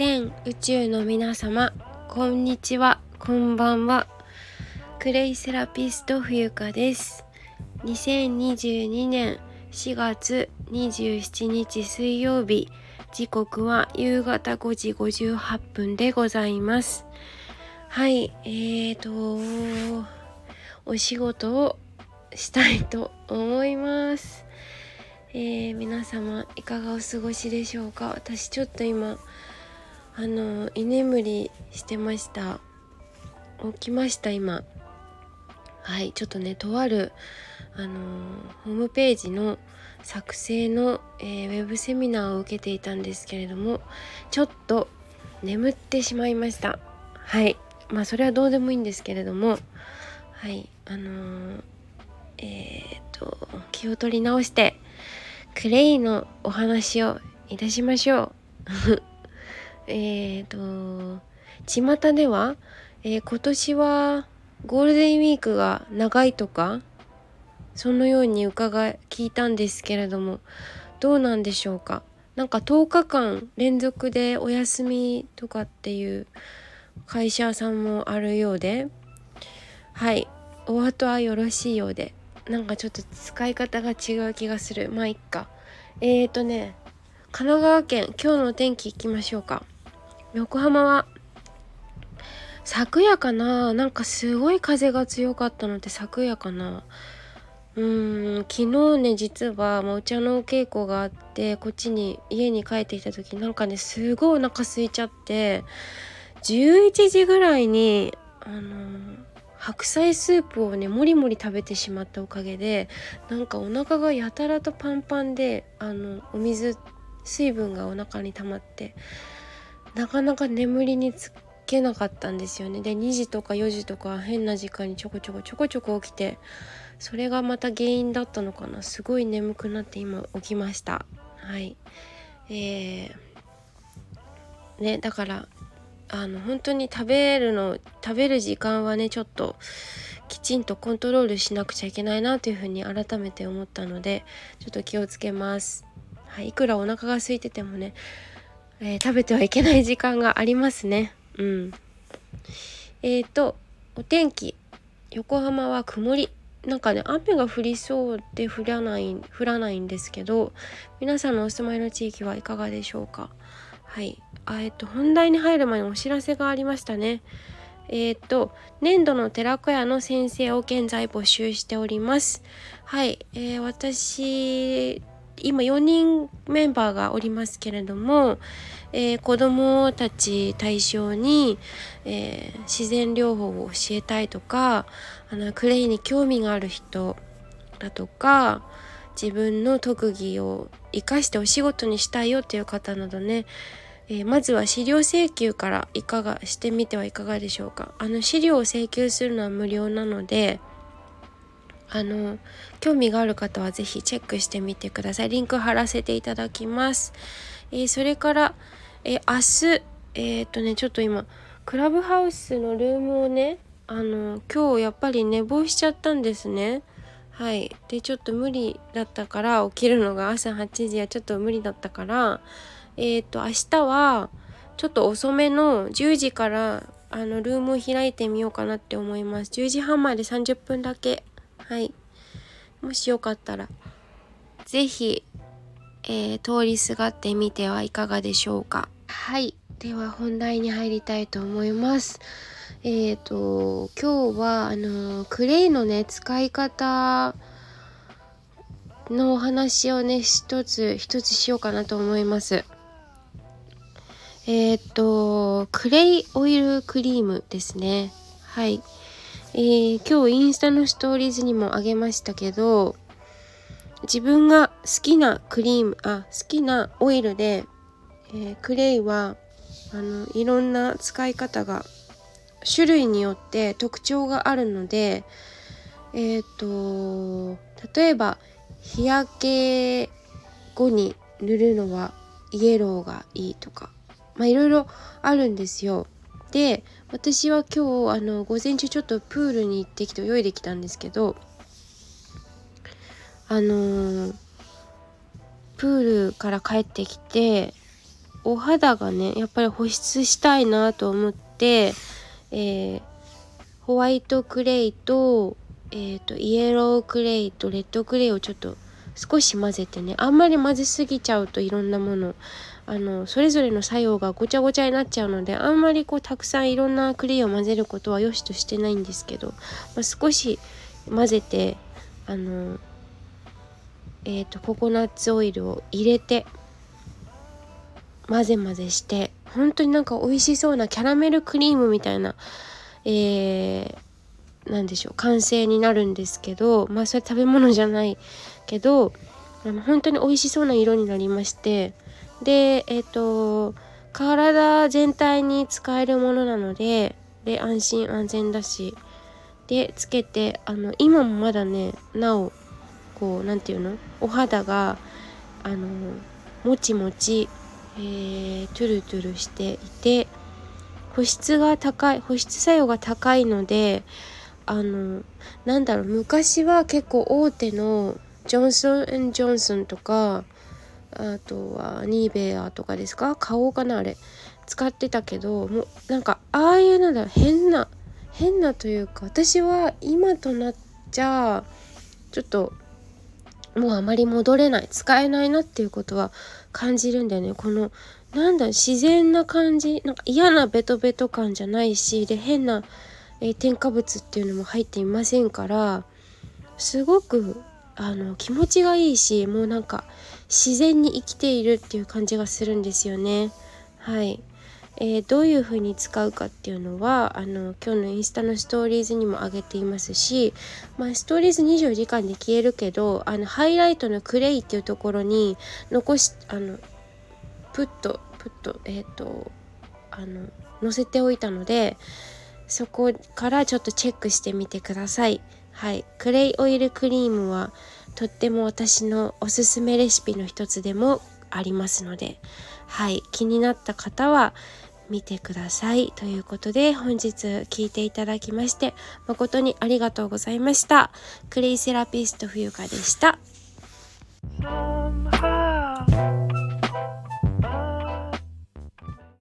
全宇宙の皆様こんにちはこんばんは。クレイセラピスト冬香です。2022年4月27日水曜日時刻は夕方5時58分でございます。はいえーとお仕事をしたいと思います。えー、皆様いかがお過ごしでしょうか？私ちょっと今あの居眠りしてました。起きました今。はいちょっとねとあるあのホームページの作成の、えー、ウェブセミナーを受けていたんですけれどもちょっと眠ってしまいました。はい。まあそれはどうでもいいんですけれどもはいあのー、えー、っと気を取り直してクレイのお話をいたしましょう。えっと巷では、えー、今年はゴールデンウィークが長いとかそのように伺い聞いたんですけれどもどうなんでしょうか？なんか10日間連続でお休みとかっていう会社さんもあるようではいお後はよろしいようでなんかちょっと使い方が違う気がする。まあいっか。えーとね神奈川県今日のお天気いきましょうか。横浜は昨夜かな。なんかすごい風が強かったので昨夜かな。うーん昨日ね実はもうお茶のお稽古があってこっちに家に帰ってきた時なんかねすごいお腹空いちゃって11時ぐらいにあのー白菜スープをねもりもり食べてしまったおかげでなんかお腹がやたらとパンパンであのお水水分がお腹に溜まってなかなか眠りにつけなかったんですよね。で2時とか4時とか変な時間にちょこちょこちょこちょこ起きてそれがまた原因だったのかな。すごい眠くなって今起きました。はい。えー、ねだからあの本当に食べるの食べる時間はねちょっときちんとコントロールしなくちゃいけないなというふうに改めて思ったのでちょっと気をつけます。はい、いくらお腹が空いててもね、えー、食べてはいけない時間がありますね。うん。えっ、ー、とお天気。横浜は曇り。なんかね雨が降りそうで降らない降らないんですけど皆さんのお住まいの地域はいかがでしょうか？はい。あえっと本題に入る前にお知らせがありましたね。えっ、と年度の寺子屋の先生を現在募集しております。はい、えー、私今4人メンバーがおりますけれども、えー、子どもたち対象に、えー、自然療法を教えたいとかあのクレイに興味がある人だとか自分の特技を生かしてお仕事にしたいよっていう方などねえー、まずは資料請求からいかがしてみてはいかがでしょうか。あの資料を請求するのは無料なのであの興味がある方は是非チェックしてみてください。リンク貼らせていただきます、えー、それから、えー、明日えっとねちょっと今クラブハウスのルームをねあの今日やっぱり寝坊しちゃったんですね。はい。でちょっと無理だったから起きるのが朝8時はちょっと無理だったからえっ、と明日はちょっと遅めの10時からあのルームを開いてみようかなって思います。10時半まで30分だけはい。もしよかったら是非、えー、通りすがってみてはいかがでしょうか。はい。では本題に入りたいと思います。えっ、ー、と今日はあのクレイのね使い方のお話をね一つ一つしようかなと思います。えっ、と、クレイオイルクリームですね。はい。えー、今日インスタのストーリーズにもあげましたけど、自分が好きなクリーム、あ、好きなオイルで、えー、クレイは、あの、いろんな使い方が、種類によって特徴があるので、えっ、ー、と、例えば、日焼け後に塗るのはイエローがいいとかまあいろいろあるんですよ。で私は今日あの午前中ちょっとプールに行ってきて泳いできたんですけどあのー、プールから帰ってきてお肌がねやっぱり保湿したいなと思って、えー、ホワイトクレイと,、えーと、イエロークレイとレッドクレイをちょっと少し混ぜてねあんまり混ぜすぎちゃうといろんなものあのそれぞれの作用がごちゃごちゃになっちゃうのであんまりこうたくさんいろんなクレイを混ぜることは良しとしてないんですけど、まあ、少し混ぜてあのえーと、ココナッツオイルを入れて混ぜ混ぜして本当になんか美味しそうなキャラメルクリームみたいな、えー、なんでしょう完成になるんですけどまあそれ食べ物じゃないけどあの本当に美味しそうな色になりましてでえっ、ー、と体全体に使えるものなのでで安心安全だしでつけてあの今もまだねなおこう何て言うの？お肌があのもちもち、えー、トゥルトゥルしていて保湿が高い保湿作用が高いのであのなんだろう昔は結構大手のジョンソンジョンソンとかあとはニーベアとかですか？買おうかなあれ。使ってたけどもうなんかああいうなんだ変な変なというか私は今となっちゃちょっともうあまり戻れない使えないなっていうことは感じるんだよね。このなんだ自然な感じなんか嫌なベトベト感じゃないしで変な、えー、添加物っていうのも入っていませんからすごくあの気持ちがいいしもうなんか自然に生きているっていう感じがするんですよねはいえー、どういう風に使うかっていうのはあの今日のインスタのストーリーズにも上げていますし、まあ、ストーリーズ24時間で消えるけどあのハイライトのクレイっていうところに残しあのプッとプッとえっ、ー、とあの載せておいたのでそこからちょっとチェックしてみてください。はい、クレイオイルクリームはとっても私のおすすめレシピの一つでもありますので、はい、気になった方は見てください。ということで本日聞いていただきまして誠にありがとうございました。クレイセラピスト冬香でした。